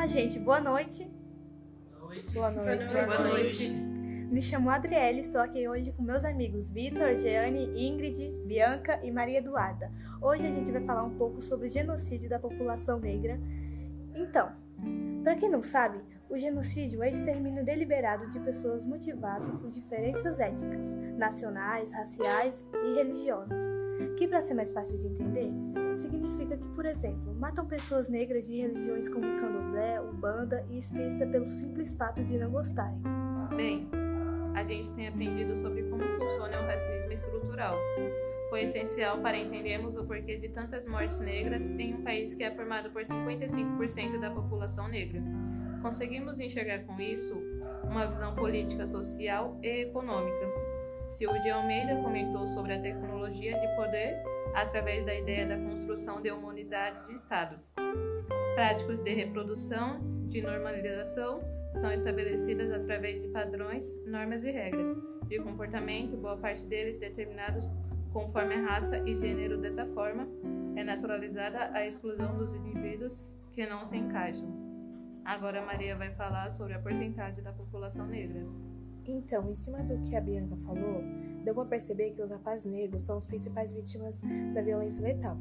Olá, gente, boa noite. noite. Boa noite. Boa noite. Me chamo Adriele, estou aqui hoje com meus amigos Vitor, Jeane, Ingrid, Bianca e Maria Eduarda. Hoje a gente vai falar um pouco sobre o genocídio da população negra. Então, para quem não sabe, o genocídio é o extermínio deliberado de pessoas motivado por diferenças étnicas, nacionais, raciais e religiosas, que, para ser mais fácil de entender, significa que, por exemplo, matam pessoas negras de religiões como candomblé, umbanda e espírita pelo simples fato de não gostarem. Bem, a gente tem aprendido sobre como funciona o racismo estrutural. Foi essencial para entendermos o porquê de tantas mortes negras em um país que é formado por 55% da população negra. Conseguimos enxergar com isso uma visão política, social e econômica. Silvio de Almeida comentou sobre a tecnologia de poder através da ideia da construção de uma unidade de Estado. Práticas de reprodução, de normalização, são estabelecidas através de padrões, normas e regras de comportamento, boa parte deles determinados conforme a raça e gênero. Dessa forma, é naturalizada a exclusão dos indivíduos que não se encaixam. Agora, Maria vai falar sobre a porcentagem da população negra. Então, em cima do que a Bianca falou, deu para perceber que os rapazes negros são as principais vítimas da violência letal.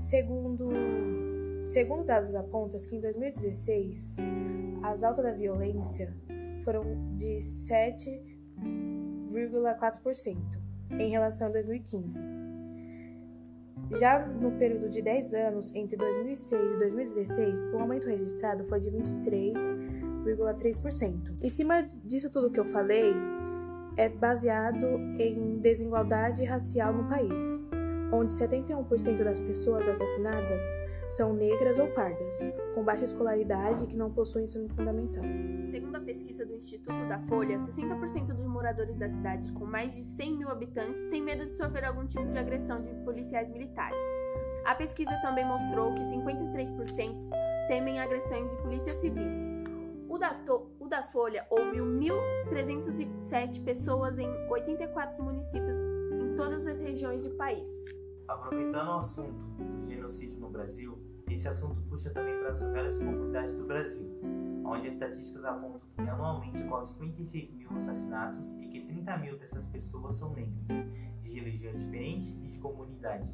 Segundo, segundo dados apontam que em 2016, as altas da violência foram de 7,4% em relação a 2015. Já no período de 10 anos, entre 2006 e 2016, o aumento registrado foi de 23,3%. Em cima disso tudo que eu falei, é baseado em desigualdade racial no país, onde 71% das pessoas assassinadas são negras ou pardas, com baixa escolaridade e que não possuem ensino fundamental. Segundo a pesquisa do Instituto da Folha, 60% dos moradores da cidade com mais de 100 mil habitantes têm medo de sofrer algum tipo de agressão de policiais militares. A pesquisa também mostrou que 53% temem agressões de polícias civis. O da, o da Folha ouviu 1.307 pessoas em 84 municípios em todas as regiões do país. Aproveitando o assunto do genocídio no Brasil, esse assunto puxa também para as várias comunidades do Brasil, onde as estatísticas apontam que anualmente ocorrem 56 mil assassinatos e que 30 mil dessas pessoas são negras, de religião diferente e de comunidade.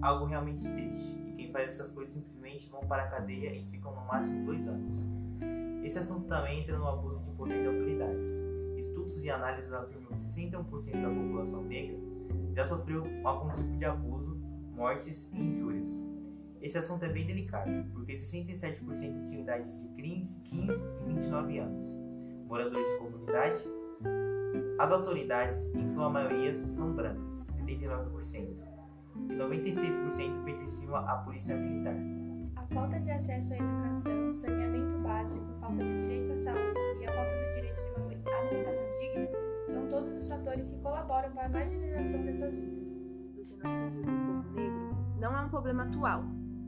Algo realmente triste, faz essas coisas simplesmente vão para a cadeia e ficam no máximo dois anos. Esse assunto também entra no abuso de poder de autoridades. Estudos e análises afirmam que 61% da população negra já sofreu algum tipo de abuso, mortes e injúrias. Esse assunto é bem delicado, porque 67% tinham idades de 15 e 29 anos, moradores de comunidade. As autoridades, em sua maioria, são brancas, 79%, e 96% pertenciam à polícia militar. A falta de acesso à educação, saneamento básico, falta de direito à saúde e a falta do direito de uma alimentação digna são todos os fatores que colaboram para a marginalização dessas vidas. O genocídio do povo negro não é um problema atual,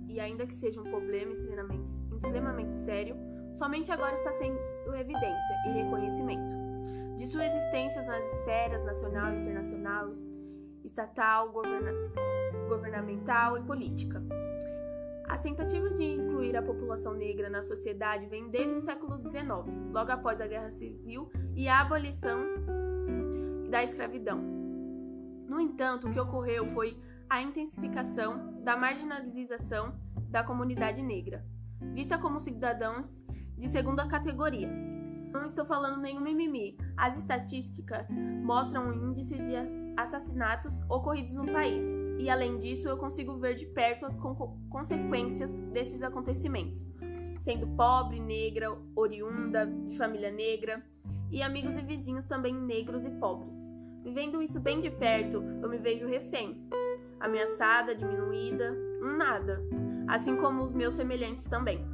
e ainda que seja um problema extremamente, extremamente sério, somente agora está tendo evidência e reconhecimento de sua existência nas esferas nacional e internacional, estatal, governa governamental e política. As tentativas de incluir a população negra na sociedade vêm desde o século XIX, logo após a Guerra Civil e a abolição da escravidão. No entanto, o que ocorreu foi a intensificação da marginalização da comunidade negra, vista como cidadãos de segunda categoria. Não estou falando nenhum mimimi. As estatísticas mostram o índice de assassinatos ocorridos no país, e além disso, eu consigo ver de perto as consequências desses acontecimentos, sendo pobre, negra, oriunda, de família negra, e amigos e vizinhos também negros e pobres. Vivendo isso bem de perto, eu me vejo refém, ameaçada, diminuída, nada, assim como os meus semelhantes também.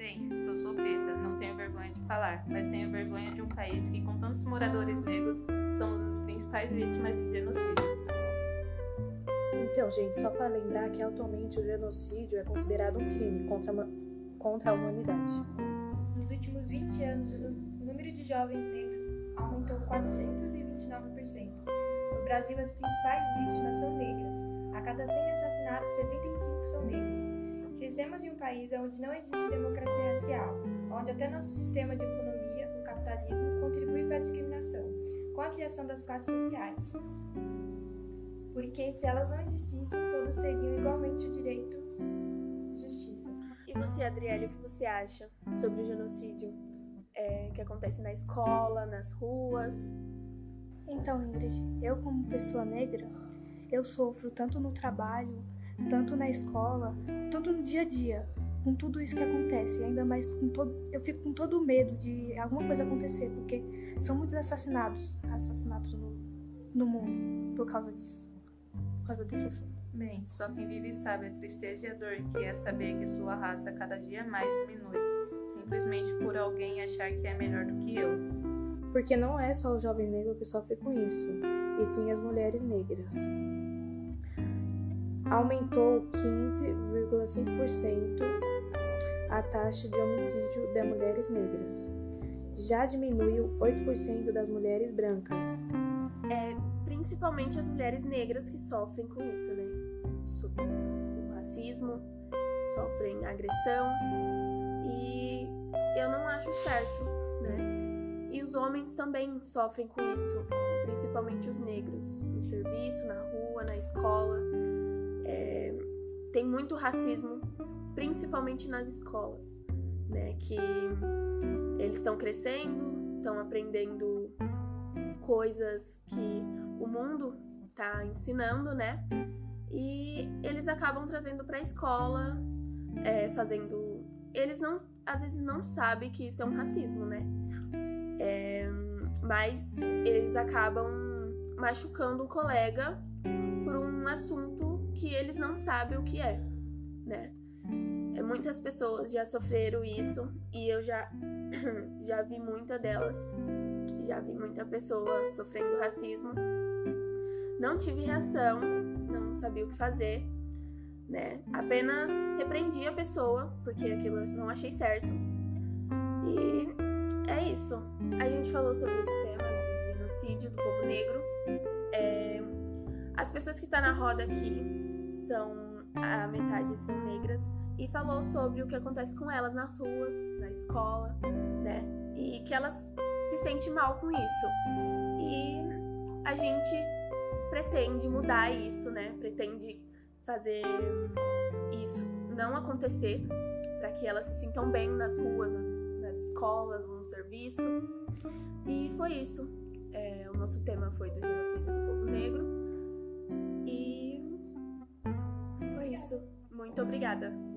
Bem, eu sou preta, não tenho vergonha de falar, mas tenho vergonha de um país que, com tantos moradores negros, somos as principais vítimas de genocídio. Então, gente, só para lembrar que atualmente o genocídio é considerado um crime contra a, contra a humanidade. Nos últimos 20 anos, o número de jovens negros aumentou 429%. No Brasil, as principais vítimas são negras. A cada 100 assassinatos, 75 são negros. Crescemos em um país onde não existe democracia racial, onde até nosso sistema de economia, o capitalismo, contribui para a discriminação, com a criação das classes sociais. Porque se elas não existissem, todos teriam igualmente o direito de justiça. E você, Adriele, o que você acha sobre o genocídio é, que acontece na escola, nas ruas? Então, Ingrid, eu como pessoa negra, eu sofro tanto no trabalho, tanto na escola, tanto no dia a dia, com tudo isso que acontece, ainda mais com todo, eu fico com todo o medo de alguma coisa acontecer, porque são muitos assassinatos, assassinatos no, no mundo por causa disso, por causa desse assunto. Bem, só quem vive sabe a tristeza e a dor que é saber que sua raça cada dia mais diminui, simplesmente por alguém achar que é melhor do que eu. Porque não é só os jovens negros que sofrem com isso, e sim as mulheres negras. Aumentou 15,5% a taxa de homicídio de mulheres negras. Já diminuiu 8% das mulheres brancas. É principalmente as mulheres negras que sofrem com isso, né? Sobre o racismo, sofrem agressão e eu não acho certo, né? E os homens também sofrem com isso, principalmente os negros, no serviço, na rua, na escola. É, tem muito racismo, principalmente nas escolas, né? Que eles estão crescendo, estão aprendendo coisas que o mundo está ensinando, né? E eles acabam trazendo para a escola, é, fazendo. Eles não, às vezes não sabem que isso é um racismo, né? É, mas eles acabam machucando o colega por um assunto que eles não sabem o que é, né? É, muitas pessoas já sofreram isso e eu já já vi muita delas, já vi muita pessoa sofrendo racismo. Não tive reação, não sabia o que fazer, né? Apenas repreendi a pessoa porque aquilo eu não achei certo. E é isso. A gente falou sobre esse tema de genocídio do povo negro. As pessoas que estão tá na roda aqui são a metade são negras e falou sobre o que acontece com elas nas ruas, na escola, né? E que elas se sentem mal com isso. E a gente pretende mudar isso, né? Pretende fazer isso não acontecer para que elas se sintam bem nas ruas, nas, nas escolas, no serviço. E foi isso. É, o nosso tema foi do genocídio do povo negro. E foi isso. Muito obrigada.